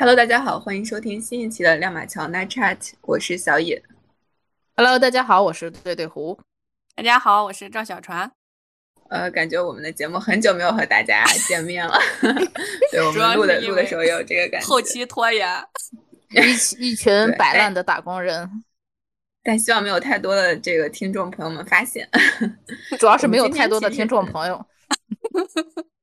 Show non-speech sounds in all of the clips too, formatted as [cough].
Hello，大家好，欢迎收听新一期的亮马桥 Night Chat，我是小野。Hello，大家好，我是对对胡。大家好，我是赵小船。呃，感觉我们的节目很久没有和大家见面了。[laughs] 对，我们录的录的时候也有这个感觉。后期拖延，一一群摆烂的打工人。但希望没有太多的这个听众朋友们发现，主要是没有太多的听众朋友。[laughs]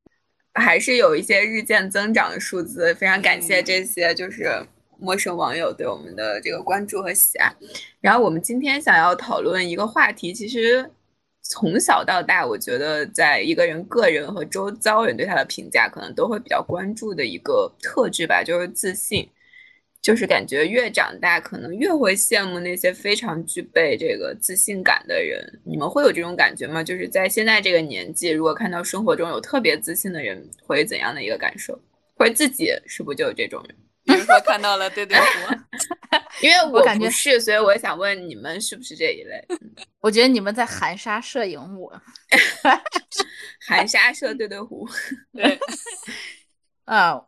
还是有一些日渐增长的数字，非常感谢这些就是陌生网友对我们的这个关注和喜爱。然后我们今天想要讨论一个话题，其实从小到大，我觉得在一个人个人和周遭人对他的评价，可能都会比较关注的一个特质吧，就是自信。就是感觉越长大，可能越会羡慕那些非常具备这个自信感的人。你们会有这种感觉吗？就是在现在这个年纪，如果看到生活中有特别自信的人，会怎样的一个感受？或者自己是不是就有这种人？[laughs] 比如说看到了对对胡，[laughs] 因为我感觉是，所以我想问你们是不是这一类？[laughs] 我觉得你们在含沙射影我，含沙射对对胡，对，啊。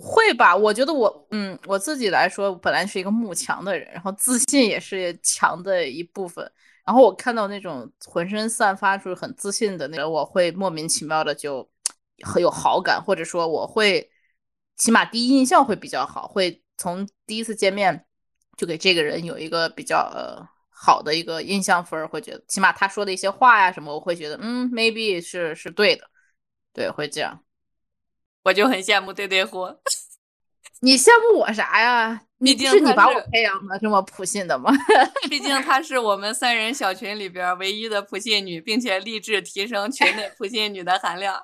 会吧，我觉得我，嗯，我自己来说，本来是一个慕强的人，然后自信也是强的一部分。然后我看到那种浑身散发出很自信的那个，我会莫名其妙的就很有好感，或者说我会起码第一印象会比较好，会从第一次见面就给这个人有一个比较呃好的一个印象分，会觉得起码他说的一些话呀什么，我会觉得嗯，maybe 是是对的，对，会这样。我就很羡慕对对胡，[laughs] 你羡慕我啥呀？毕竟是你把我培养的这么普信的吗？[laughs] 毕竟她是我们三人小群里边唯一的普信女，并且立志提升群内普信女的含量。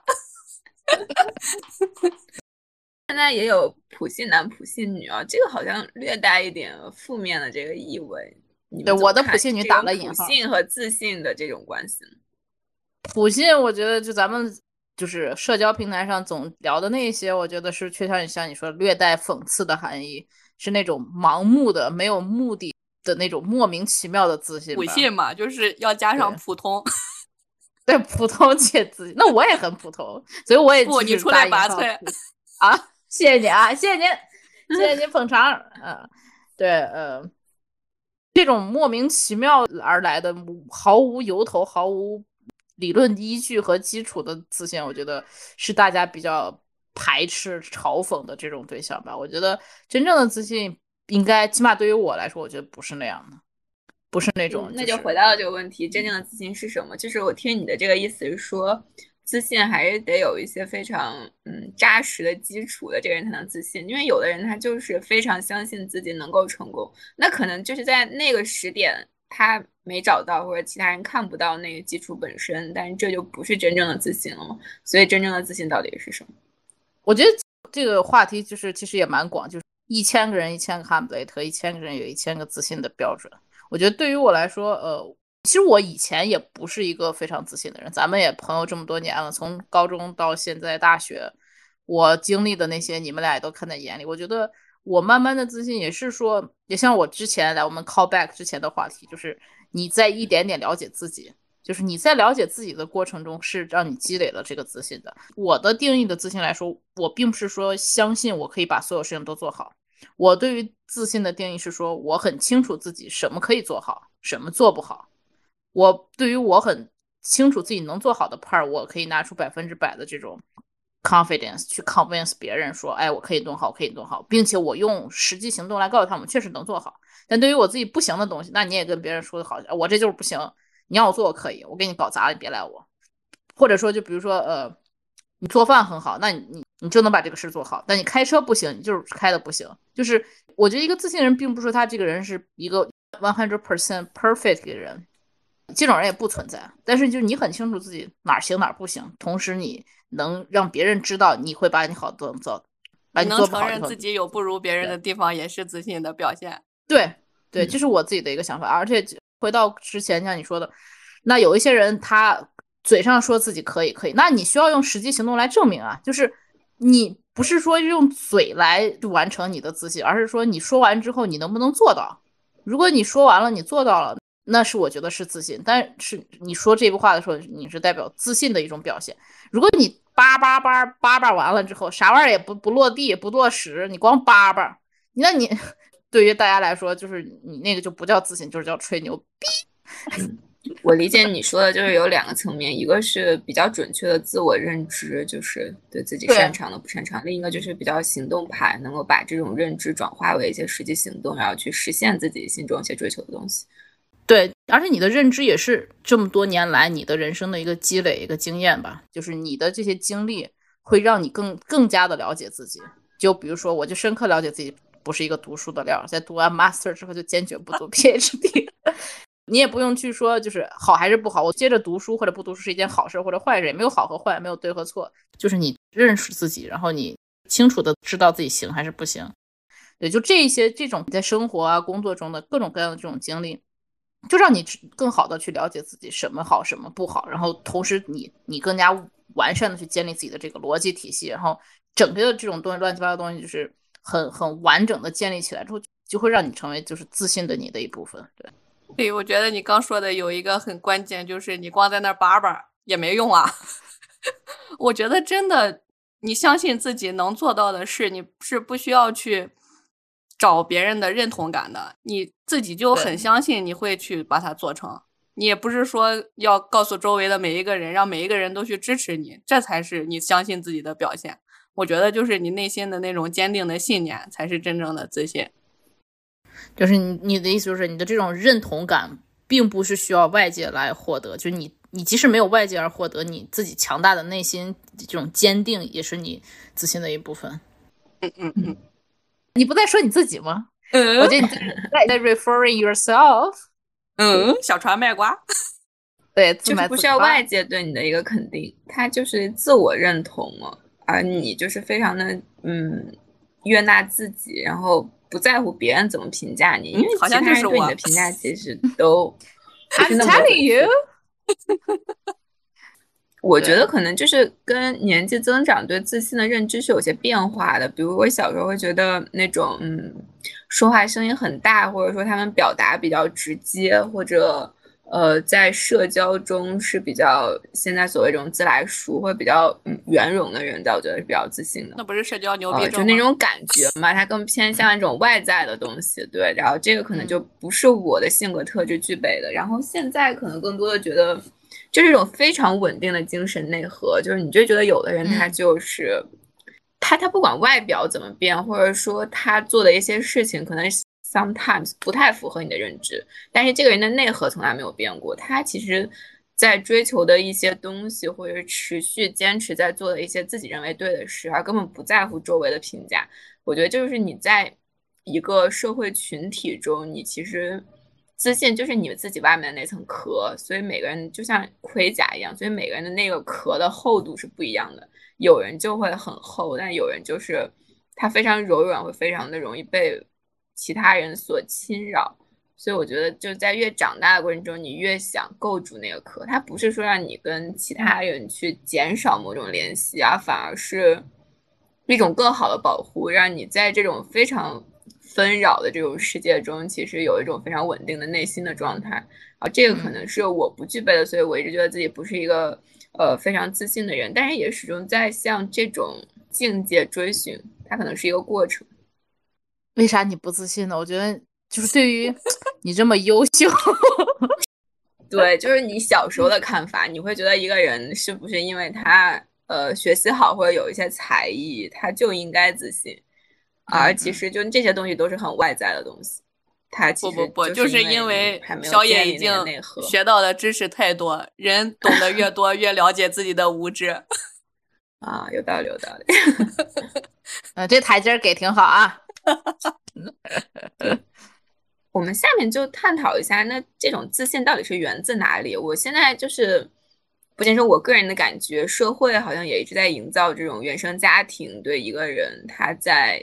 [laughs] 现在也有普信男、普信女啊，这个好像略带一点负面的这个意味。对，我的普信女打了引号。普信和自信的这种关系，普信，我觉得就咱们。就是社交平台上总聊的那些，我觉得是缺少你像你说略带讽刺的含义，是那种盲目的、没有目的的那种莫名其妙的自信。普信嘛，就是要加上普通，[laughs] 对普通且自信。那我也很普通，所以我也不你出来拔萃 [laughs] 啊！谢谢你啊，谢谢您，谢谢您捧场。嗯，对，呃，这种莫名其妙而来的、毫无由头、毫无。理论依据和基础的自信，我觉得是大家比较排斥、嘲讽的这种对象吧。我觉得真正的自信，应该起码对于我来说，我觉得不是那样的，不是那种。那就回到了这个问题：真正的自信是什么？就是我听你的这个意思是说，自信还是得有一些非常嗯扎实的基础的，这个人才能自信。因为有的人他就是非常相信自己能够成功，那可能就是在那个时点。他没找到，或者其他人看不到那个基础本身，但是这就不是真正的自信了。所以，真正的自信到底是什么？我觉得这个话题就是其实也蛮广，就是一千个人一千个哈姆雷特，一千个人有一千个自信的标准。我觉得对于我来说，呃，其实我以前也不是一个非常自信的人。咱们也朋友这么多年了，从高中到现在大学，我经历的那些，你们俩也都看在眼里。我觉得。我慢慢的自信也是说，也像我之前来我们 call back 之前的话题，就是你在一点点了解自己，就是你在了解自己的过程中是让你积累了这个自信的。我的定义的自信来说，我并不是说相信我可以把所有事情都做好。我对于自信的定义是说，我很清楚自己什么可以做好，什么做不好。我对于我很清楚自己能做好的 part，我可以拿出百分之百的这种。Confidence 去 convince 别人说，哎，我可以弄好，我可以弄好，并且我用实际行动来告诉他们，确实能做好。但对于我自己不行的东西，那你也跟别人说的好，我这就是不行。你要我做，我可以，我给你搞砸了，你别赖我。或者说，就比如说，呃，你做饭很好，那你你你就能把这个事做好。但你开车不行，你就是开的不行。就是我觉得一个自信人，并不是说他这个人是一个 one hundred percent perfect 的人，这种人也不存在。但是就是你很清楚自己哪儿行哪儿不行，同时你。能让别人知道你会把你好做做，把你做不好。能承认自己有不如别人的地方，也是自信的表现。对对，这是我自己的一个想法。而且回到之前像你说的，那有一些人他嘴上说自己可以可以，那你需要用实际行动来证明啊。就是你不是说用嘴来完成你的自信，而是说你说完之后你能不能做到。如果你说完了，你做到了，那是我觉得是自信。但是你说这句话的时候，你是代表自信的一种表现。如果你叭叭叭叭叭完了之后，啥玩意儿也不不落地不落实，你光叭叭，那你 [laughs] 对于大家来说，就是你那个就不叫自信，就是叫吹牛逼。[laughs] 我理解你说的就是有两个层面，一个是比较准确的自我认知，就是对自己擅长的不擅长；另一个就是比较行动派，能够把这种认知转化为一些实际行动，然后去实现自己心中一些追求的东西。对，而且你的认知也是这么多年来你的人生的一个积累、一个经验吧，就是你的这些经历会让你更更加的了解自己。就比如说，我就深刻了解自己不是一个读书的料，在读完 master 之后就坚决不读 [laughs] PhD。你也不用去说，就是好还是不好。我接着读书或者不读书是一件好事或者坏事，也没有好和坏，没有对和错。就是你认识自己，然后你清楚的知道自己行还是不行。对，就这一些这种在生活啊、工作中的各种各样的这种经历，就让你更好的去了解自己什么好什么不好，然后同时你你更加完善的去建立自己的这个逻辑体系，然后整个的这种东西乱七八糟东西就是很很完整的建立起来之后，就会让你成为就是自信的你的一部分。对。对，我觉得你刚说的有一个很关键，就是你光在那叭叭也没用啊。[laughs] 我觉得真的，你相信自己能做到的事，你是不需要去找别人的认同感的，你自己就很相信你会去把它做成。你也不是说要告诉周围的每一个人，让每一个人都去支持你，这才是你相信自己的表现。我觉得就是你内心的那种坚定的信念，才是真正的自信。就是你你的意思就是你的这种认同感，并不是需要外界来获得，就是你你即使没有外界而获得，你自己强大的内心这种坚定，也是你自信的一部分。嗯嗯嗯，你不在说你自己吗？嗯，我觉得你在在 referring yourself。嗯，小船卖瓜。对，[laughs] 就是不需要外界对你的一个肯定，他就是自我认同了，而你就是非常的嗯悦纳自己，然后。不在乎别人怎么评价你，因为其他人对你的评价其实都。[laughs] I'm telling you。我觉得可能就是跟年纪增长对自信的认知是有些变化的。比如我小时候会觉得那种嗯，说话声音很大，或者说他们表达比较直接，或者。呃，在社交中是比较现在所谓这种自来熟或比较圆融的人，在我觉得是比较自信的。那不是社交牛逼就那种感觉嘛，它更偏向一种外在的东西。对，然后这个可能就不是我的性格特质具备的。然后现在可能更多的觉得，就是一种非常稳定的精神内核。就是你就觉得有的人他就是他，他不管外表怎么变，或者说他做的一些事情，可能。sometimes 不太符合你的认知，但是这个人的内核从来没有变过。他其实，在追求的一些东西，或者持续坚持在做的一些自己认为对的事，而根本不在乎周围的评价。我觉得就是你在一个社会群体中，你其实自信就是你们自己外面的那层壳。所以每个人就像盔甲一样，所以每个人的那个壳的厚度是不一样的。有人就会很厚，但有人就是他非常柔软，会非常的容易被。其他人所侵扰，所以我觉得就在越长大的过程中，你越想构筑那个壳。它不是说让你跟其他人去减少某种联系啊，反而是一种更好的保护，让你在这种非常纷扰的这种世界中，其实有一种非常稳定的内心的状态。啊，这个可能是我不具备的，所以我一直觉得自己不是一个呃非常自信的人，但是也始终在向这种境界追寻。它可能是一个过程。为啥你不自信呢？我觉得就是对于你这么优秀，[laughs] 对，就是你小时候的看法，你会觉得一个人是不是因为他呃学习好或者有一些才艺，他就应该自信，而其实就这些东西都是很外在的东西。他不不不，就是因为小野已经学到的知识太多，人懂得越多，越了解自己的无知。[laughs] 啊，有道理，有道理。[laughs] 呃，这台阶给挺好啊。[laughs] 我们下面就探讨一下，那这种自信到底是源自哪里？我现在就是不仅说我个人的感觉，社会好像也一直在营造这种原生家庭对一个人他在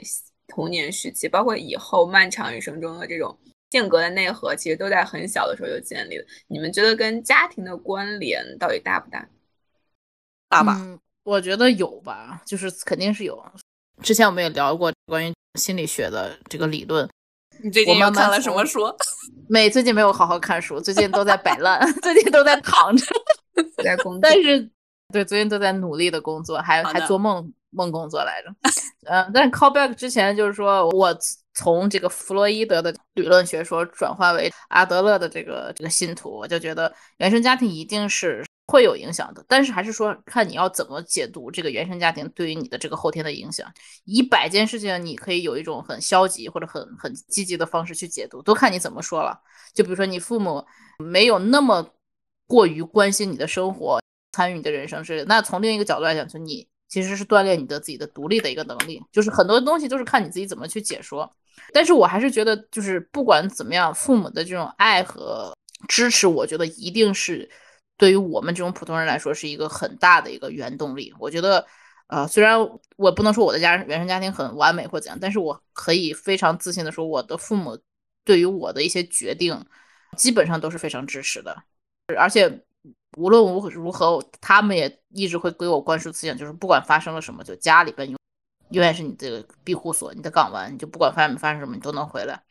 童年时期，包括以后漫长人生中的这种性格的内核，其实都在很小的时候就建立了。你们觉得跟家庭的关联到底大不大？大吧？我觉得有吧，就是肯定是有。之前我们也聊过关于。心理学的这个理论，你最近又看了什么书？[laughs] 没，最近没有好好看书，最近都在摆烂，[laughs] 最近都在躺着，在工 [laughs] 作。但是，对，最近都在努力的工作，还还做梦梦工作来着。嗯，但是 callback 之前就是说我从这个弗洛伊德的理论学说转化为阿德勒的这个这个信徒，我就觉得原生家庭一定是。会有影响的，但是还是说看你要怎么解读这个原生家庭对于你的这个后天的影响。一百件事情，你可以有一种很消极或者很很积极的方式去解读，都看你怎么说了。就比如说你父母没有那么过于关心你的生活，参与你的人生是，那从另一个角度来讲，就你其实是锻炼你的自己的独立的一个能力。就是很多东西都是看你自己怎么去解说。但是我还是觉得，就是不管怎么样，父母的这种爱和支持，我觉得一定是。对于我们这种普通人来说，是一个很大的一个原动力。我觉得，呃，虽然我不能说我的家原生家庭很完美或怎样，但是我可以非常自信的说，我的父母对于我的一些决定，基本上都是非常支持的。而且无论如如何，他们也一直会给我灌输思想，就是不管发生了什么，就家里边永永远是你这个庇护所，你的港湾，你就不管发发生什么，你都能回来。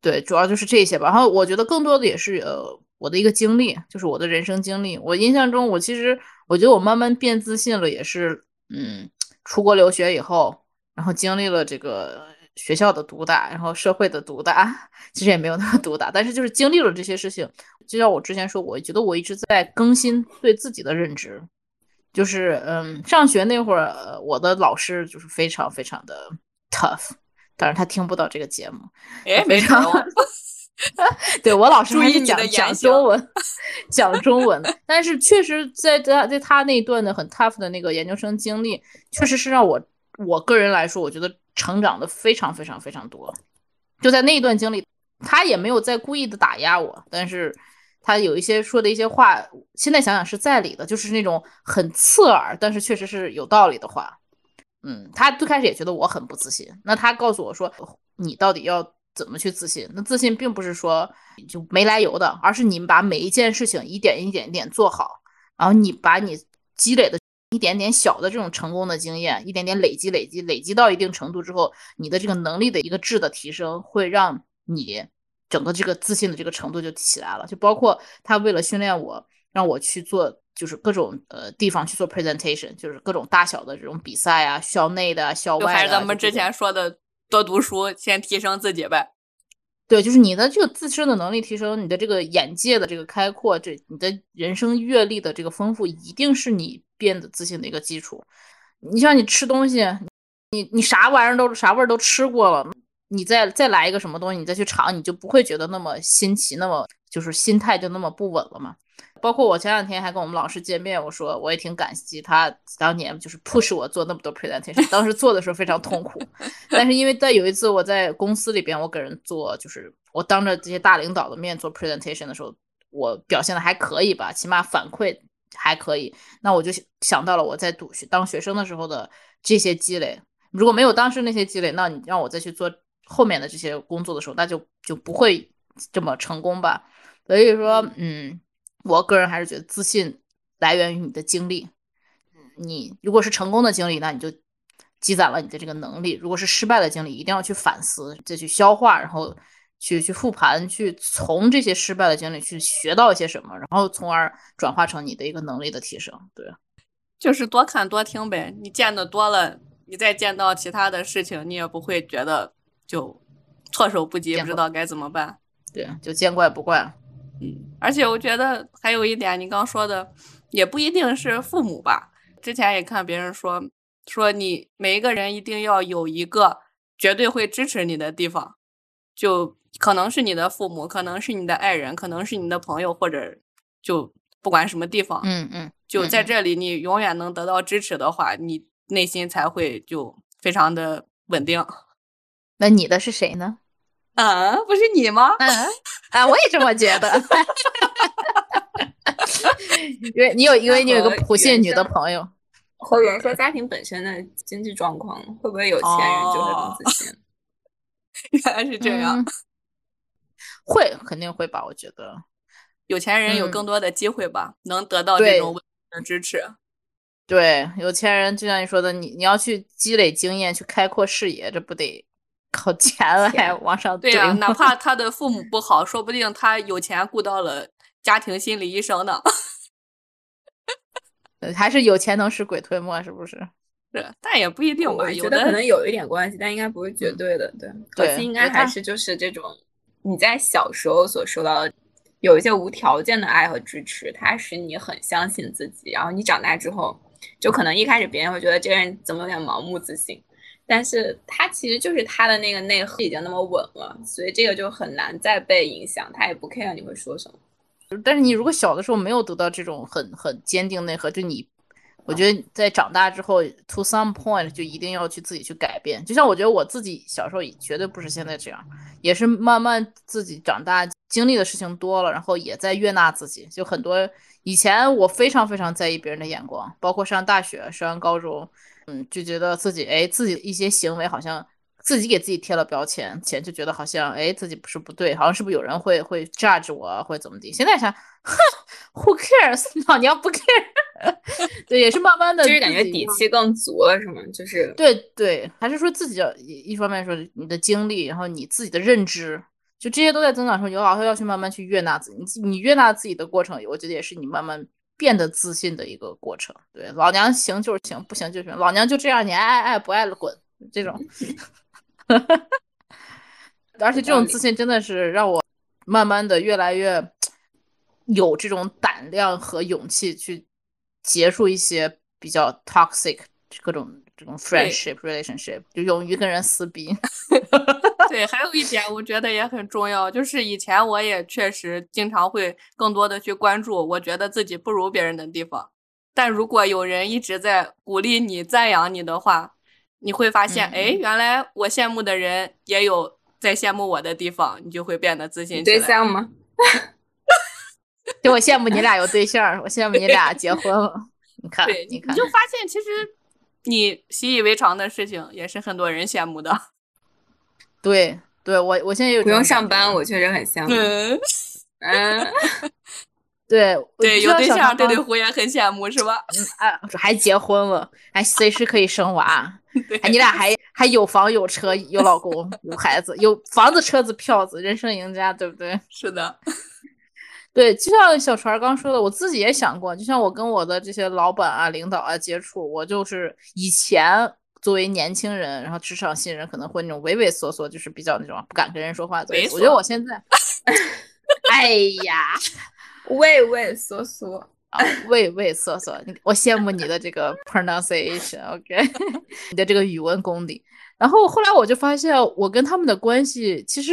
对，主要就是这些吧。然后我觉得更多的也是呃。我的一个经历，就是我的人生经历。我印象中，我其实我觉得我慢慢变自信了，也是嗯，出国留学以后，然后经历了这个学校的毒打，然后社会的毒打，[laughs] 其实也没有那么毒打，但是就是经历了这些事情。就像我之前说，我觉得我一直在更新对自己的认知。就是嗯，上学那会儿，我的老师就是非常非常的 tough，当然他听不到这个节目。哎，没错。[laughs] 对我老师还是讲讲中文，[laughs] 讲中文。但是确实，在在在他那一段的很 tough 的那个研究生经历，确实是让我我个人来说，我觉得成长的非常非常非常多。就在那一段经历，他也没有在故意的打压我，但是他有一些说的一些话，现在想想是在理的，就是那种很刺耳，但是确实是有道理的话。嗯，他最开始也觉得我很不自信，那他告诉我说，你到底要。怎么去自信？那自信并不是说就没来由的，而是你把每一件事情一点一点一点做好，然后你把你积累的一点点小的这种成功的经验，一点点累积累积累积到一定程度之后，你的这个能力的一个质的提升，会让你整个这个自信的这个程度就起来了。就包括他为了训练我，让我去做就是各种呃地方去做 presentation，就是各种大小的这种比赛啊，校内的、校外的，还是咱们之前说的。多读书，先提升自己呗。对，就是你的这个自身的能力提升，你的这个眼界的这个开阔，这你的人生阅历的这个丰富，一定是你变得自信的一个基础。你像你吃东西，你你啥玩意儿都啥味儿都吃过了，你再再来一个什么东西，你再去尝，你就不会觉得那么新奇，那么就是心态就那么不稳了嘛。包括我前两天还跟我们老师见面，我说我也挺感激他当年就是 push 我做那么多 presentation，当时做的时候非常痛苦，[laughs] 但是因为在有一次我在公司里边，我给人做就是我当着这些大领导的面做 presentation 的时候，我表现的还可以吧，起码反馈还可以，那我就想到了我在读学当学生的时候的这些积累，如果没有当时那些积累，那你让我再去做后面的这些工作的时候，那就就不会这么成功吧，所以说嗯。我个人还是觉得自信来源于你的经历。你如果是成功的经历，那你就积攒了你的这个能力；如果是失败的经历，一定要去反思，再去消化，然后去去复盘，去从这些失败的经历去学到一些什么，然后从而转化成你的一个能力的提升。对，就是多看多听呗。你见的多了，你再见到其他的事情，你也不会觉得就措手不及，不知道该怎么办。对，就见怪不怪了。嗯，而且我觉得还有一点，你刚说的也不一定是父母吧。之前也看别人说，说你每一个人一定要有一个绝对会支持你的地方，就可能是你的父母，可能是你的爱人，可能是你的朋友，或者就不管什么地方，嗯嗯，就在这里，你永远能得到支持的话，你内心才会就非常的稳定。那你的是谁呢？啊，不是你吗？嗯，啊，我也这么觉得。因为你有，因为你有一个普信女的朋友。和原生家庭本身的经济状况，会不会有钱人就会更自信？[laughs] 原来是这样。会，肯定会吧？我觉得有钱人有更多的机会吧，能得到这种稳定的支持。对，有钱人就像你说的，你你要去积累经验，去开阔视野，这不得。靠钱来往上对 [laughs] 哪怕他的父母不好，说不定他有钱雇到了家庭心理医生呢。[laughs] 呃还是有钱能使鬼推磨，是不是？是，但也不一定吧。我有的觉得可能有一点关系，但应该不是绝对的。对，对核心应该还是就是这种你在小时候所受到的有一些无条件的爱和支持，它使你很相信自己。然后你长大之后，就可能一开始别人会觉得这个人怎么有点盲目自信，但是他其实就是他的那个内核已经那么稳了，所以这个就很难再被影响，他也不 care 你会说什么。但是你如果小的时候没有得到这种很很坚定内核，就你，我觉得在长大之后，to some point 就一定要去自己去改变。就像我觉得我自己小时候也绝对不是现在这样，也是慢慢自己长大经历的事情多了，然后也在悦纳自己。就很多以前我非常非常在意别人的眼光，包括上大学、上高中，嗯，就觉得自己哎自己一些行为好像。自己给自己贴了标签，前就觉得好像哎自己不是不对，好像是不是有人会会 judge 我，会怎么地？现在想，哼，Who cares？[laughs] 老娘不 care。对，也是慢慢的，就是感觉底气更足了，是吗？就是对对，还是说自己要一一方面说你的经历，然后你自己的认知，就这些都在增长的时候，你老是要去慢慢去悦纳自己。你你悦纳自己的过程，我觉得也是你慢慢变得自信的一个过程。对，老娘行就是行，不行就行，老娘就这样，你爱爱爱不爱了滚，这种。[laughs] 而且这种自信真的是让我慢慢的越来越有这种胆量和勇气去结束一些比较 toxic 各种这种 friendship relationship，就勇于跟人撕逼。[laughs] 对，还有一点我觉得也很重要，就是以前我也确实经常会更多的去关注我觉得自己不如别人的地方，但如果有人一直在鼓励你、赞扬你的话，你会发现，哎、嗯原来我羡慕的人也有在羡慕我的地方，你就会变得自信你起来。对象吗？[laughs] 就我羡慕你俩有对象，我羡慕你俩结婚了。你看对，，你看，你就发现其实你习以为常的事情，也是很多人羡慕的。对对，我我现在有不用上班，我确实很羡慕。嗯，嗯，[laughs] 对对，有对象，小上班对对胡也很羡慕，是吧？啊，还结婚了，还随时可以生娃，[laughs] 你俩还还有房有车有老公有孩子，有房子车子票子，人生赢家，对不对？[laughs] 是的，对，就像小船刚说的，我自己也想过，就像我跟我的这些老板啊、领导啊接触，我就是以前作为年轻人，然后职场新人，可能会那种畏畏缩缩，就是比较那种不敢跟人说话的。我觉得我现在，[laughs] 哎呀，[laughs] 畏畏缩缩。啊，畏畏缩缩，你我羡慕你的这个 pronunciation，OK，、[laughs] 你的这个语文功底。然后后来我就发现，我跟他们的关系其实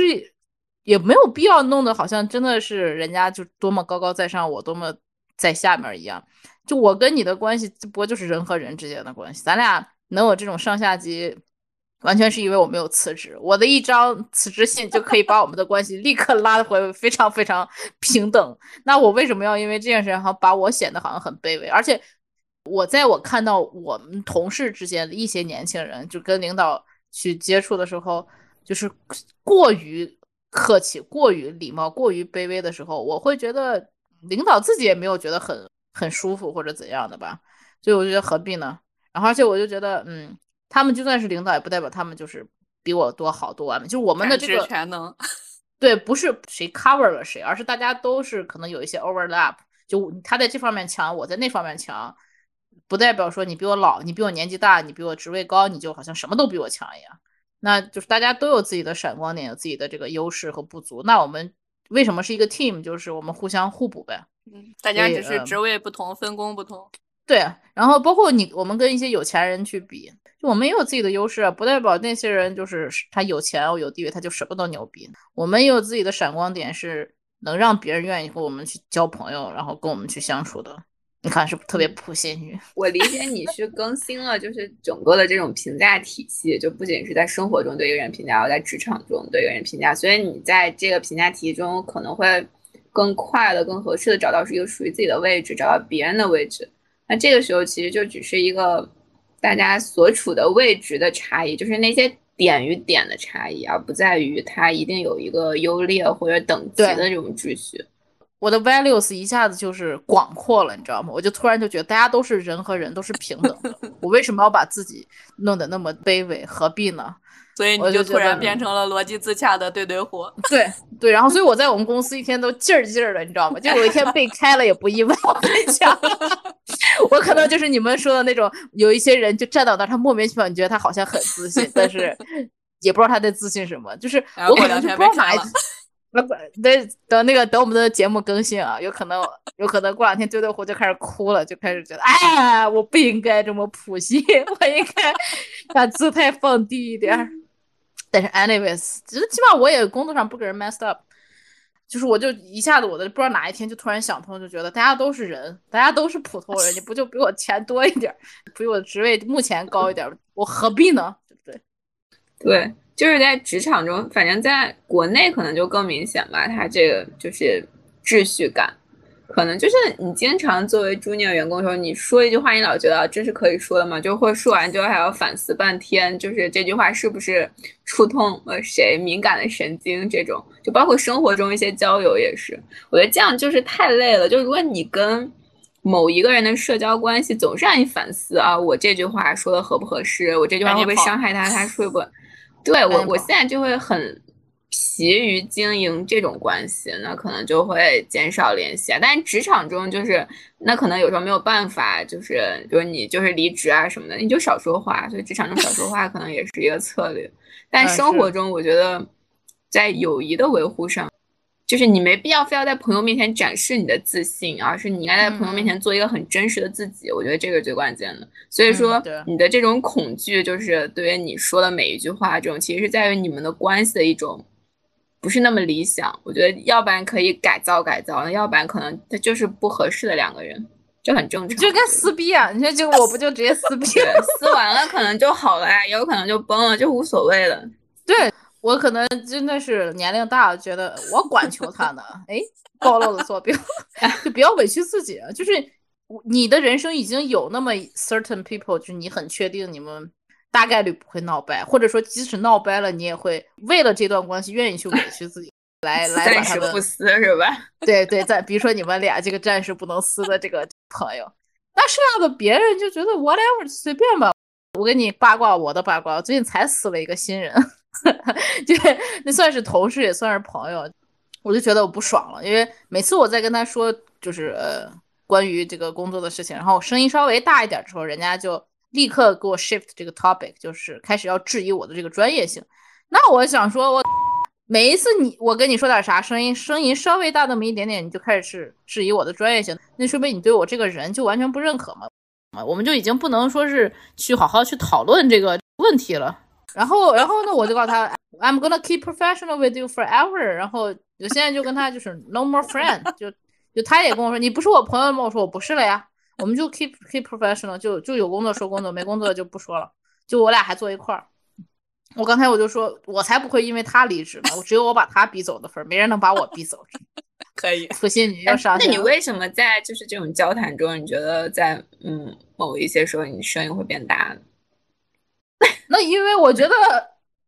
也没有必要弄得好像真的是人家就多么高高在上，我多么在下面一样。就我跟你的关系，这不过就是人和人之间的关系，咱俩能有这种上下级，完全是因为我没有辞职。我的一张辞职信就可以把我们的关系立刻拉回非常非常平等。那我为什么要因为这件事然后把我显得好像很卑微？而且我在我看到我们同事之间的一些年轻人，就跟领导去接触的时候，就是过于客气、过于礼貌、过于卑微的时候，我会觉得领导自己也没有觉得很很舒服或者怎样的吧。所以我觉得何必呢？然后而且我就觉得，嗯，他们就算是领导，也不代表他们就是比我多好多完美。就是我们的这个全能。[laughs] 对，不是谁 cover 了谁，而是大家都是可能有一些 overlap，就他在这方面强，我在那方面强，不代表说你比我老，你比我年纪大，你比我职位高，你就好像什么都比我强一样。那就是大家都有自己的闪光点，有自己的这个优势和不足。那我们为什么是一个 team？就是我们互相互补呗。嗯，大家只是职位不同，分工不同。对，然后包括你，我们跟一些有钱人去比，就我们也有自己的优势啊，不代表那些人就是他有钱有地位，他就什么都牛逼。我们也有自己的闪光点，是能让别人愿意和我们去交朋友，然后跟我们去相处的。你看是不是特别普信女？我理解你是更新了，就是整个的这种评价体系，就不仅是在生活中对一个人评价，而在职场中对一个人评价。所以你在这个评价体系中可能会更快的、更合适的找到是一个属于自己的位置，找到别人的位置。那这个时候其实就只是一个大家所处的位置的差异，就是那些点与点的差异，而不在于它一定有一个优劣或者等级的这种秩序。我的 values 一下子就是广阔了，你知道吗？我就突然就觉得大家都是人和人都是平等的，[laughs] 我为什么要把自己弄得那么卑微？何必呢？所以你就突然变成了逻辑自洽的对对虎。[laughs] 对对，然后所以我在我们公司一天都劲儿劲儿的，你知道吗？就有一天被开了也不意外。我跟你讲，[laughs] 我可能就是你们说的那种，有一些人就站到那，他莫名其妙，你觉得他好像很自信，但是 [laughs] 也不知道他在自信什么。就是我可能就不知道哪一。那等等那个等我们的节目更新啊，有可能有可能过两天对对虎就开始哭了，就开始觉得哎，我不应该这么普信，我应该把姿态放低一点。但是 anyways，其实起码我也工作上不给人 messed up，就是我就一下子我的不知道哪一天就突然想通，就觉得大家都是人，大家都是普通人，你不就比我钱多一点，比我职位目前高一点，我何必呢？对不对？对。就是在职场中，反正在国内可能就更明显吧。他这个就是秩序感，可能就是你经常作为 junior 员工的时候，你说一句话，你老觉得这是可以说的吗？就会说完之后还要反思半天，就是这句话是不是触痛了谁敏感的神经？这种就包括生活中一些交友也是，我觉得这样就是太累了。就如果你跟某一个人的社交关系总是让你反思啊，我这句话说的合不合适？我这句话会不会伤害他？他会不会？[laughs] 对我，我现在就会很疲于经营这种关系，那可能就会减少联系啊。但是职场中就是，那可能有时候没有办法，就是比如你就是离职啊什么的，你就少说话。所以职场中少说话可能也是一个策略。但生活中，我觉得在友谊的维护上。就是你没必要非要在朋友面前展示你的自信，而是你应该在朋友面前做一个很真实的自己。我觉得这个是最关键的。所以说，你的这种恐惧，就是对于你说的每一句话，这种其实是在于你们的关系的一种不是那么理想。我觉得要不然可以改造改造，要不然可能他就是不合适的两个人，这很正常。就跟撕逼啊，你说就 [laughs] 我不就直接撕逼，撕完了可能就好了呀，也有可能就崩了，就无所谓了。对。我可能真的是年龄大了，觉得我管求他呢。哎，暴露了坐标，[laughs] 就不要委屈自己。就是你的人生已经有那么 certain people，就是你很确定你们大概率不会闹掰，或者说即使闹掰了，你也会为了这段关系愿意去委屈自己，来 [laughs] 来暂时不撕是吧？对 [laughs] 对，在比如说你们俩这个暂时不能撕的这个朋友，那剩下的别人就觉得 whatever 随便吧。我跟你八卦我的八卦，最近才撕了一个新人。[laughs] 就那算是同事，也算是朋友，我就觉得我不爽了，因为每次我在跟他说，就是呃关于这个工作的事情，然后声音稍微大一点之后，人家就立刻给我 shift 这个 topic，就是开始要质疑我的这个专业性。那我想说，我每一次你我跟你说点啥，声音声音稍微大那么一点点，你就开始是质疑我的专业性，那说明你对我这个人就完全不认可嘛？啊，我们就已经不能说是去好好去讨论这个问题了。然后，然后呢，我就告诉他，I'm gonna keep professional with you forever。然后我现在就跟他就是 no more friend，就就他也跟我说，你不是我朋友吗？我说我不是了呀，我们就 keep keep professional，就就有工作说工作，没工作就不说了，就我俩还坐一块儿。我刚才我就说，我才不会因为他离职呢，我只有我把他逼走的份儿，没人能把我逼走。[laughs] 可以，不信你要上。那你为什么在就是这种交谈中，你觉得在嗯某一些时候你声音会变大呢？[laughs] 那因为我觉得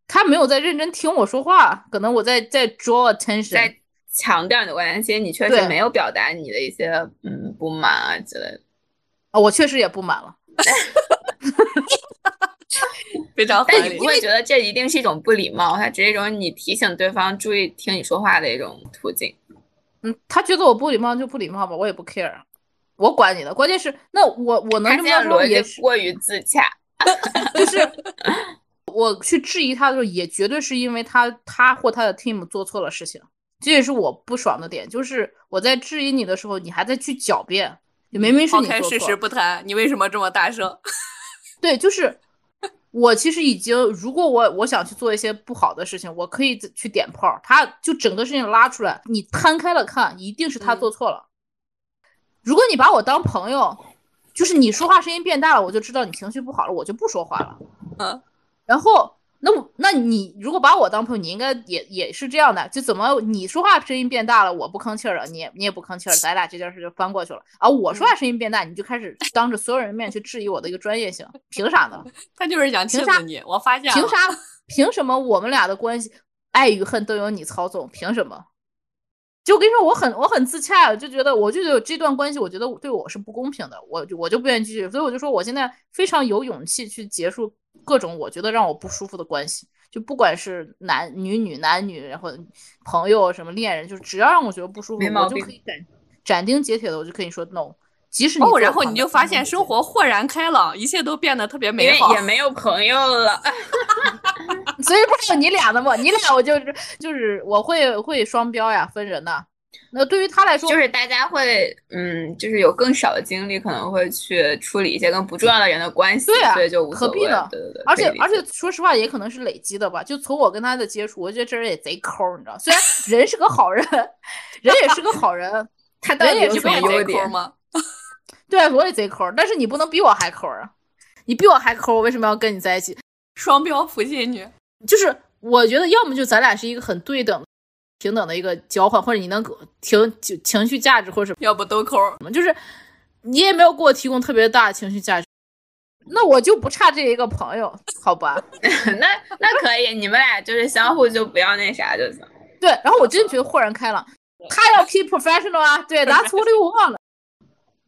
他没有在认真听我说话，可能我在在 draw attention，在强调你的观点，其实你确实没有表达你的一些嗯不满啊之类的。啊，我确实也不满了，[laughs] 非常合理。但你不会觉得这一定是一种不礼貌？它只是一种你提醒对方注意听你说话的一种途径。嗯，他觉得我不礼貌就不礼貌吧，我也不 care，我管你的。关键是那我我能这么说也过于自洽。就是 [laughs] 我去质疑他的时候，也绝对是因为他他或他的 team 做错了事情，这也是我不爽的点。就是我在质疑你的时候，你还在去狡辩，你明明是你做错。事实不谈，你为什么这么大声？[laughs] 对，就是我其实已经，如果我我想去做一些不好的事情，我可以去点炮。他就整个事情拉出来，你摊开了看，一定是他做错了。如果你把我当朋友。就是你说话声音变大了，我就知道你情绪不好了，我就不说话了。嗯，然后那我那你如果把我当朋友，你应该也也是这样的，就怎么你说话声音变大了，我不吭气儿了，你也你也不吭气儿，咱俩这件事就翻过去了。啊我说话声音变大，你就开始当着所有人面去质疑我的一个专业性，凭啥呢？[laughs] 他就是想气死你，我发现凭啥？凭什么我们俩的关系爱与恨都由你操纵？凭什么？就跟你说，我很我很自洽，就觉得我就觉得这段关系，我觉得对我是不公平的，我就我就不愿意继续，所以我就说我现在非常有勇气去结束各种我觉得让我不舒服的关系，就不管是男女女男女，然后朋友什么恋人，就只要让我觉得不舒服，我就可以斩斩钉截铁的，我就可以说 no。即使哦，然后你就发现生活豁然开朗，一切都变得特别美好，也没有朋友了。[laughs] 所以不是有你俩的吗？你俩我就是就是我会会双标呀，分人的。那对于他来说，就是大家会嗯，就是有更少的精力，可能会去处理一些跟不重要的人的关系。对啊，所以就何必呢？对对对。而且而且说实话，也可能是累积的吧。就从我跟他的接触，我觉得这人也贼抠，你知道？虽然 [laughs] 人是个好人，人也是个好人，[laughs] 他到底有什么优点吗？[laughs] 对，我也贼抠，但是你不能比我还抠啊！你比我还抠，我为什么要跟你在一起？双标普信女，就是我觉得要么就咱俩是一个很对等。平等的一个交换，或者你能情情情绪价值，或者什么，要不都抠？就是你也没有给我提供特别大的情绪价值，那我就不差这一个朋友，好吧？[laughs] 那那可以，你们俩就是相互就不要那啥就行。对，然后我真觉得豁然开朗，他要 keep professional 啊，对，that's what we want。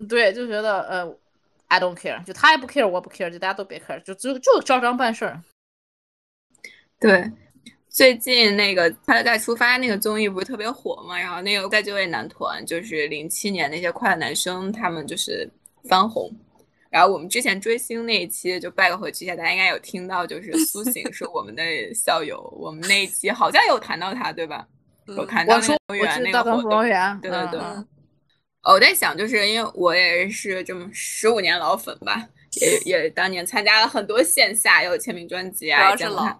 对，就觉得呃，I don't care，就他也不 care，我不 care，就大家都别 care，就就就照章办事儿。对。最近那个《快乐再出发》那个综艺不是特别火嘛？然后那个再就业男团就是零七年那些快乐男生，他们就是翻红。然后我们之前追星那一期就拜个回去一下，大家应该有听到，就是苏醒是我们的校友，我们那一期好像有谈到他，对吧？有谈到那个活动，对对对。我在想，就是因为我也是这么十五年老粉吧，也也当年参加了很多线下，也有签名专辑啊，见过他。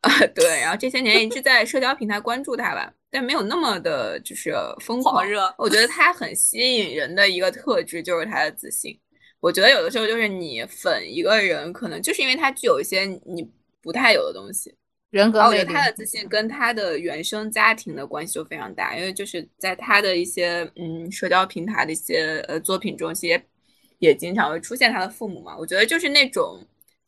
啊，[laughs] 对，然后这些年一直在社交平台关注他吧，但没有那么的，就是疯狂热。我觉得他很吸引人的一个特质就是他的自信。我觉得有的时候就是你粉一个人，可能就是因为他具有一些你不太有的东西，人格。我觉得他的自信跟他的原生家庭的关系就非常大，因为就是在他的一些嗯社交平台的一些呃作品中，其实也经常会出现他的父母嘛。我觉得就是那种。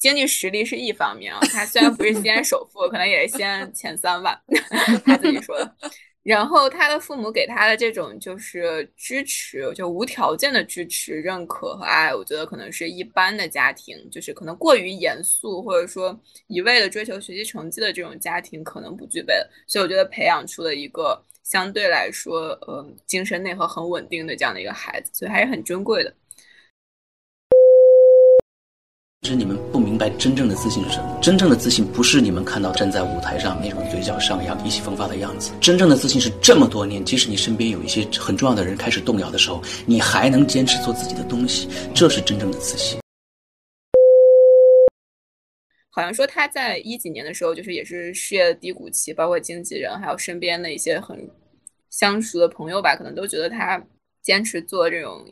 经济实力是一方面啊，他虽然不是西安首富，可能也是西安前三万，[laughs] 他自己说的。然后他的父母给他的这种就是支持，就无条件的支持、认可和爱，我觉得可能是一般的家庭，就是可能过于严肃或者说一味的追求学习成绩的这种家庭可能不具备的。所以我觉得培养出了一个相对来说，呃，精神内核很稳定的这样的一个孩子，所以还是很珍贵的。其实你们不明白真正的自信是什么。真正的自信不是你们看到站在舞台上那种嘴角上扬、意气风发的样子。真正的自信是这么多年，即使你身边有一些很重要的人开始动摇的时候，你还能坚持做自己的东西，这是真正的自信。好像说他在一几年的时候，就是也是事业的低谷期，包括经纪人还有身边的一些很相熟的朋友吧，可能都觉得他坚持做这种。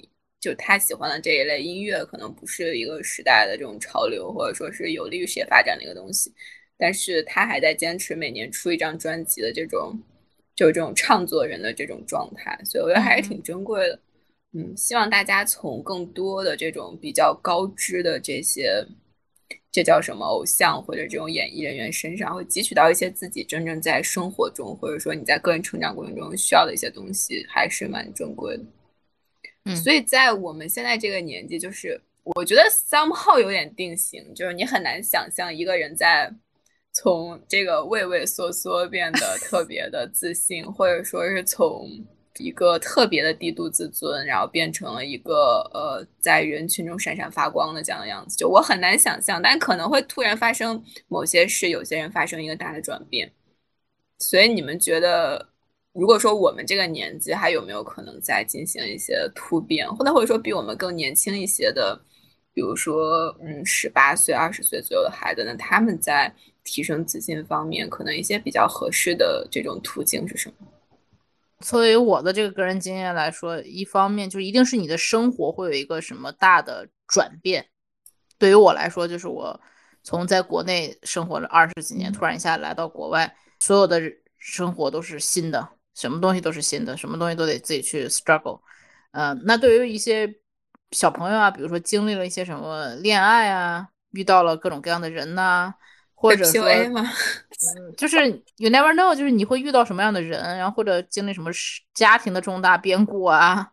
就他喜欢的这一类音乐，可能不是一个时代的这种潮流，或者说是有利于事业发展的一个东西，但是他还在坚持每年出一张专辑的这种，就是这种唱作人的这种状态，所以我觉得还是挺珍贵的。嗯，希望大家从更多的这种比较高知的这些，这叫什么偶像或者这种演艺人员身上，会汲取到一些自己真正在生活中，或者说你在个人成长过程中需要的一些东西，还是蛮珍贵的。所以在我们现在这个年纪，就是我觉得 somehow 有点定型，就是你很难想象一个人在从这个畏畏缩缩变得 [laughs] 特别的自信，或者说是从一个特别的低度自尊，然后变成了一个呃在人群中闪闪发光的这样的样子。就我很难想象，但可能会突然发生某些事，有些人发生一个大的转变。所以你们觉得？如果说我们这个年纪还有没有可能再进行一些突变，或者或者说比我们更年轻一些的，比如说嗯十八岁、二十岁左右的孩子，那他们在提升自信方面，可能一些比较合适的这种途径是什么？作为我的这个个人经验来说，一方面就一定是你的生活会有一个什么大的转变。对于我来说，就是我从在国内生活了二十几年，突然一下来到国外，所有的生活都是新的。什么东西都是新的，什么东西都得自己去 struggle。嗯，那对于一些小朋友啊，比如说经历了一些什么恋爱啊，遇到了各种各样的人呐，或者说，嗯，就是 you never know，就是你会遇到什么样的人，然后或者经历什么家庭的重大变故啊，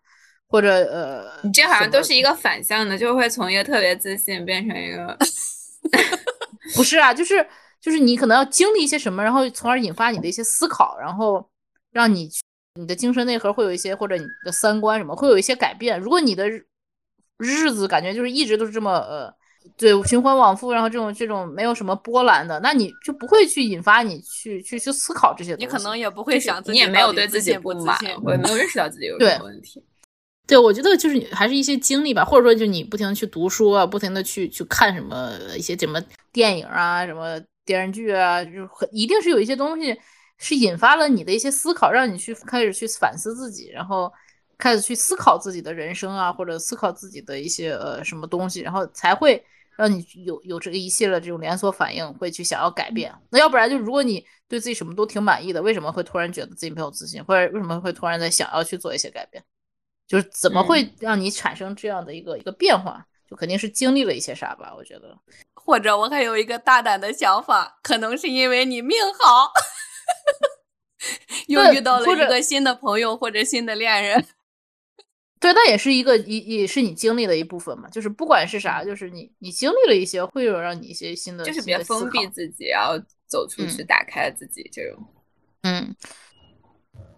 或者呃，你这好像都是一个反向的，就会从一个特别自信变成一个，不是啊，就是就是你可能要经历一些什么，然后从而引发你的一些思考，然后让你你的精神内核会有一些或者你的三观什么会有一些改变。如果你的日子感觉就是一直都是这么呃。对，循环往复，然后这种这种没有什么波澜的，那你就不会去引发你去去去思考这些东西。你可能也不会想，你也没有对自己不满，我也没有认识到自己有 [laughs] 什么问题。对，我觉得就是还是一些经历吧，或者说就你不停的去读书啊，不停的去去看什么一些什么电影啊，什么电视剧啊，就一定是有一些东西是引发了你的一些思考，让你去开始去反思自己，然后。开始去思考自己的人生啊，或者思考自己的一些呃什么东西，然后才会让你有有这个一系列这种连锁反应，会去想要改变。那要不然就如果你对自己什么都挺满意的，为什么会突然觉得自己没有自信，或者为什么会突然在想要去做一些改变？就是怎么会让你产生这样的一个一个变化？就肯定是经历了一些啥吧？我觉得，或者我还有一个大胆的想法，可能是因为你命好，[laughs] 又遇到了一个新的朋友或者新的恋人。[laughs] 对，那也是一个，也也是你经历的一部分嘛。就是不管是啥，就是你你经历了一些，会有让你一些新的，就是别封闭自己，然后走出去，打开自己这种。嗯，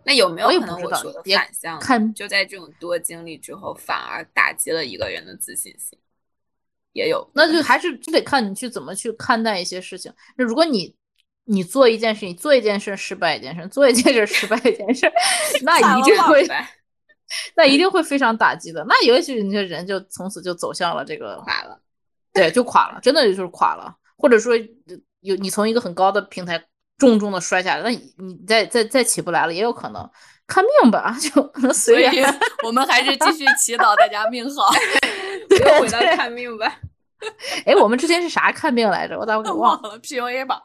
那有没有可能我说的反向？看就在这种多经历之后，反而打击了一个人的自信心，也有。那就还是就得看你去怎么去看待一些事情。那如果你你做一件事，你做一件事失败一件事，做一件事失败一件事，[laughs] 那一定会。[laughs] 那一定会非常打击的，那也许你这人就从此就走向了这个垮了，对，就垮了，真的就是垮了，或者说有你从一个很高的平台重重的摔下来，那你你再再再起不来了，也有可能看命吧，[laughs] 就随缘。我们还是继续祈祷大家命好，又回到看命吧。哎，我们之前是啥看病来着？我咋给忘了？PUA 吧，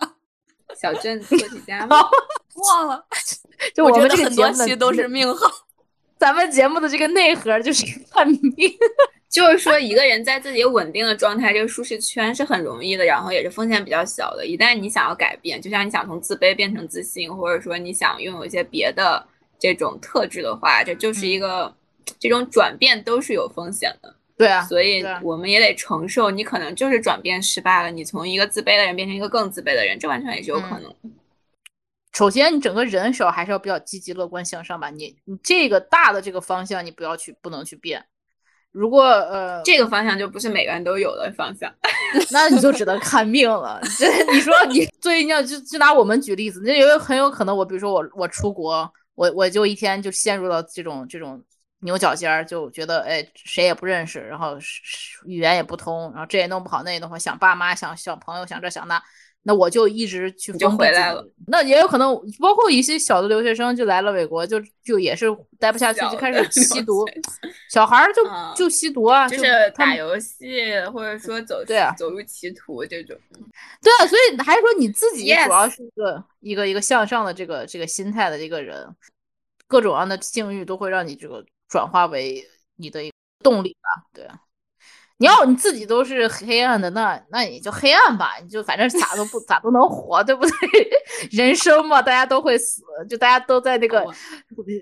小镇做题家吗？[laughs] 忘了。[laughs] 就我们这个很多期都是命好。[laughs] 咱们节目的这个内核就是看命，就是说一个人在自己稳定的状态，这个舒适圈是很容易的，然后也是风险比较小的。一旦你想要改变，就像你想从自卑变成自信，或者说你想拥有一些别的这种特质的话，这就是一个这种转变都是有风险的。对啊，所以我们也得承受，你可能就是转变失败了，你从一个自卑的人变成一个更自卑的人，这完全也是有可能。首先，你整个人手还是要比较积极、乐观向上吧。你你这个大的这个方向，你不要去，不能去变。如果呃，这个方向就不是每个人都有的方向，[laughs] 那你就只能看命了。[laughs] 这你说你，所以你要就就拿我们举例子，那有很有可能，我比如说我我出国，我我就一天就陷入到这种这种牛角尖儿，就觉得哎谁也不认识，然后语言也不通，然后这也弄不好，那也弄不好，想爸妈，想小朋友，想这想那。那我就一直去就回来了。那也有可能，包括一些小的留学生就来了美国，就就也是待不下去，就开始吸毒。小孩儿就就吸毒啊，就是打游戏，或者说走对啊，走入歧途这种。[laughs] 对啊，所以还是说你自己主要是一个一个一个向上的这个这个心态的一个人，各种样的境遇都会让你这个转化为你的一个动力吧？对。你要你自己都是黑暗的，那那你就黑暗吧，你就反正咋都不 [laughs] 咋都能活，对不对？[laughs] 人生嘛，大家都会死，就大家都在那个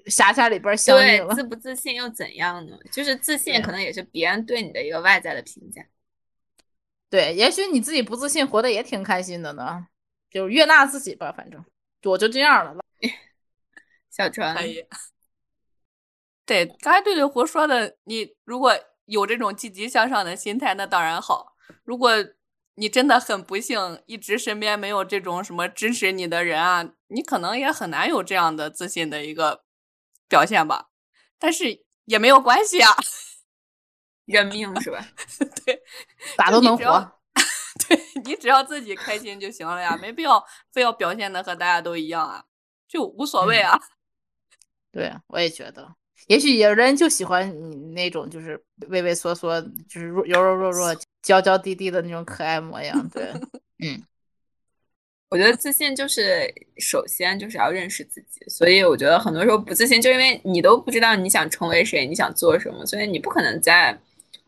狭狭里边相遇了。自不自信又怎样呢？就是自信可能也是别人对你的一个外在的评价。对，也许你自己不自信，活得也挺开心的呢。就是悦纳自己吧，反正我就这样了。[laughs] 小川，对，刚才对对胡说的，你如果。有这种积极向上的心态，那当然好。如果你真的很不幸，一直身边没有这种什么支持你的人啊，你可能也很难有这样的自信的一个表现吧。但是也没有关系啊，[laughs] 认命是吧？对，咋都能活。[laughs] 对你只要自己开心就行了呀，没必要非要表现的和大家都一样啊，就无所谓啊。对，我也觉得。也许有人就喜欢你那种，就是畏畏缩缩，就是柔柔弱弱、娇娇滴滴的那种可爱模样。对，[laughs] 嗯，[laughs] 我觉得自信就是首先就是要认识自己，所以我觉得很多时候不自信，就因为你都不知道你想成为谁，你想做什么，所以你不可能在。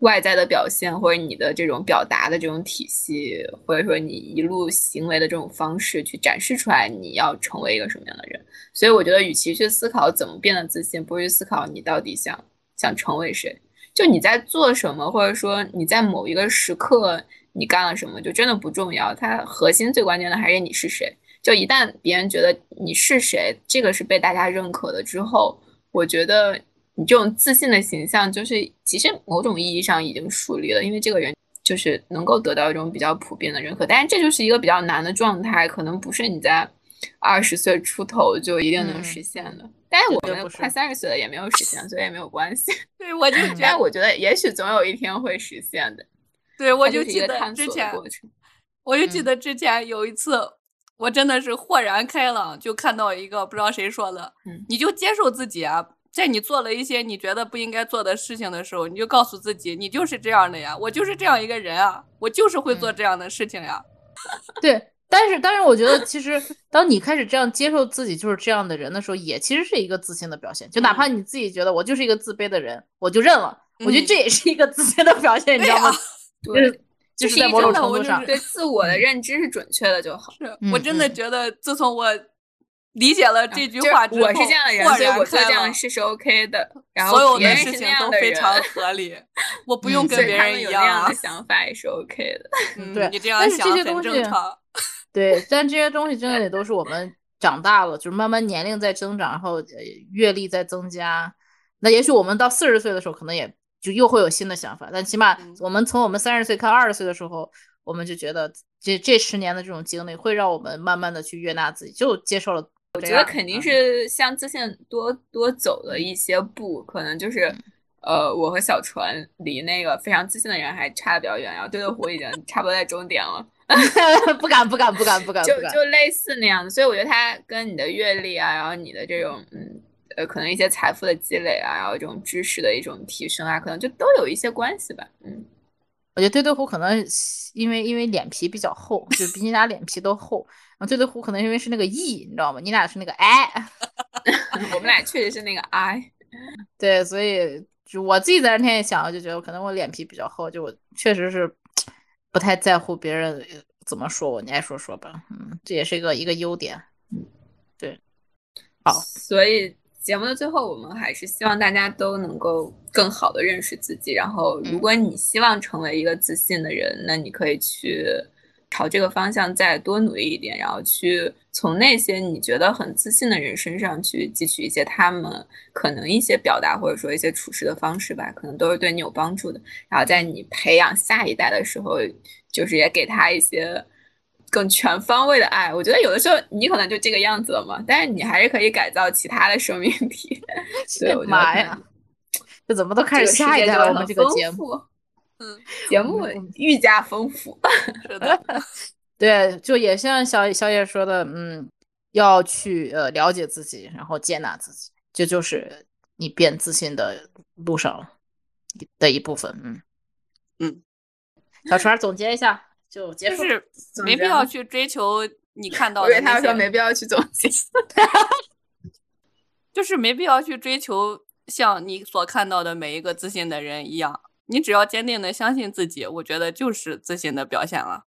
外在的表现，或者你的这种表达的这种体系，或者说你一路行为的这种方式，去展示出来你要成为一个什么样的人。所以我觉得，与其去思考怎么变得自信，不如去思考你到底想想成为谁。就你在做什么，或者说你在某一个时刻，你干了什么，就真的不重要。它核心最关键的还是你是谁。就一旦别人觉得你是谁，这个是被大家认可的之后，我觉得你这种自信的形象，就是其实某种意义上已经树立了，因为这个人就是能够得到一种比较普遍的认可。但是这就是一个比较难的状态，可能不是你在二十岁出头就一定能实现的。但是我们快三十岁了也没有实现，所以也没有关系。[laughs] 对，我就 [laughs] 觉得，我觉得也许总有一天会实现的。对，我就记得之前，我就记得之前有一次。我真的是豁然开朗，就看到一个不知道谁说的，你就接受自己啊，在你做了一些你觉得不应该做的事情的时候，你就告诉自己，你就是这样的呀，我就是这样一个人啊，我就是会做这样的事情呀。[laughs] 对，但是但是我觉得，其实当你开始这样接受自己就是这样的人的时候，也其实是一个自信的表现。就哪怕你自己觉得我就是一个自卑的人，我就认了，我觉得这也是一个自信的表现，你知道吗？对。就是在某种程度上，对自我的认知是准确的就好。是我真的觉得，自从我理解了这句话之后，我是这样的人，所以我做这样事是 OK 的。然后所有的事情都非常合理，[laughs] 我不用跟别人一样的想法也是 OK 的。[laughs] 对，你这样想很正常。[laughs] 对，但这些东西真的也都是我们长大了，就是慢慢年龄在增长，然后阅历在增加。那也许我们到四十岁的时候，可能也。就又会有新的想法，但起码我们从我们三十岁看二十岁的时候，我们就觉得这这十年的这种经历会让我们慢慢的去悦纳自己，就接受了。我觉得肯定是像自信多多走了一些步，可能就是呃，我和小船离那个非常自信的人还差的比较远，然后对对虎已经差不多在终点了。[laughs] 不敢不敢不敢不敢，就就类似那样的，所以我觉得他跟你的阅历啊，然后你的这种嗯。呃，可能一些财富的积累啊，然后这种知识的一种提升啊，可能就都有一些关系吧。嗯，我觉得对对虎可能因为因为脸皮比较厚，就比你俩脸皮都厚。然后对对虎可能因为是那个 E，你知道吗？你俩是那个 I，[laughs] 我们俩确实是那个 I。[laughs] 对，所以就我自己在那天也想，就觉得可能我脸皮比较厚，就我确实是不太在乎别人怎么说我，你爱说说吧。嗯，这也是一个一个优点。嗯，对，好，所以。节目的最后，我们还是希望大家都能够更好的认识自己。然后，如果你希望成为一个自信的人，那你可以去朝这个方向再多努力一点，然后去从那些你觉得很自信的人身上去汲取一些他们可能一些表达或者说一些处事的方式吧，可能都是对你有帮助的。然后，在你培养下一代的时候，就是也给他一些。更全方位的爱，我觉得有的时候你可能就这个样子了嘛，但是你还是可以改造其他的生命体。[laughs] 妈呀，这怎么都开始下一代了？我们这个节目，嗯，[laughs] 节目愈加丰富。[laughs] 是的，对，就也像小小野说的，嗯，要去呃了解自己，然后接纳自己，这就是你变自信的路上的一部分。嗯嗯，小船总结一下。就结束，没必要去追求你看到的对。他说没必要去总结，[laughs] 就是没必要去追求像你所看到的每一个自信的人一样。你只要坚定的相信自己，我觉得就是自信的表现了。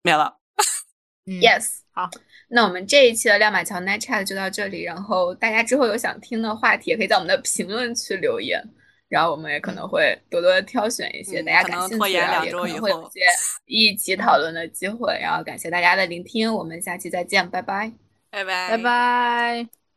没了。[laughs] Yes，好，那我们这一期的亮马桥 Night Chat 就到这里。然后大家之后有想听的话题，也可以在我们的评论区留言。然后我们也可能会多多挑选一些大家感兴趣的，也可能会有一些一起讨论的机会。然后感谢大家的聆听，我们下期再见，拜拜，拜拜，拜拜。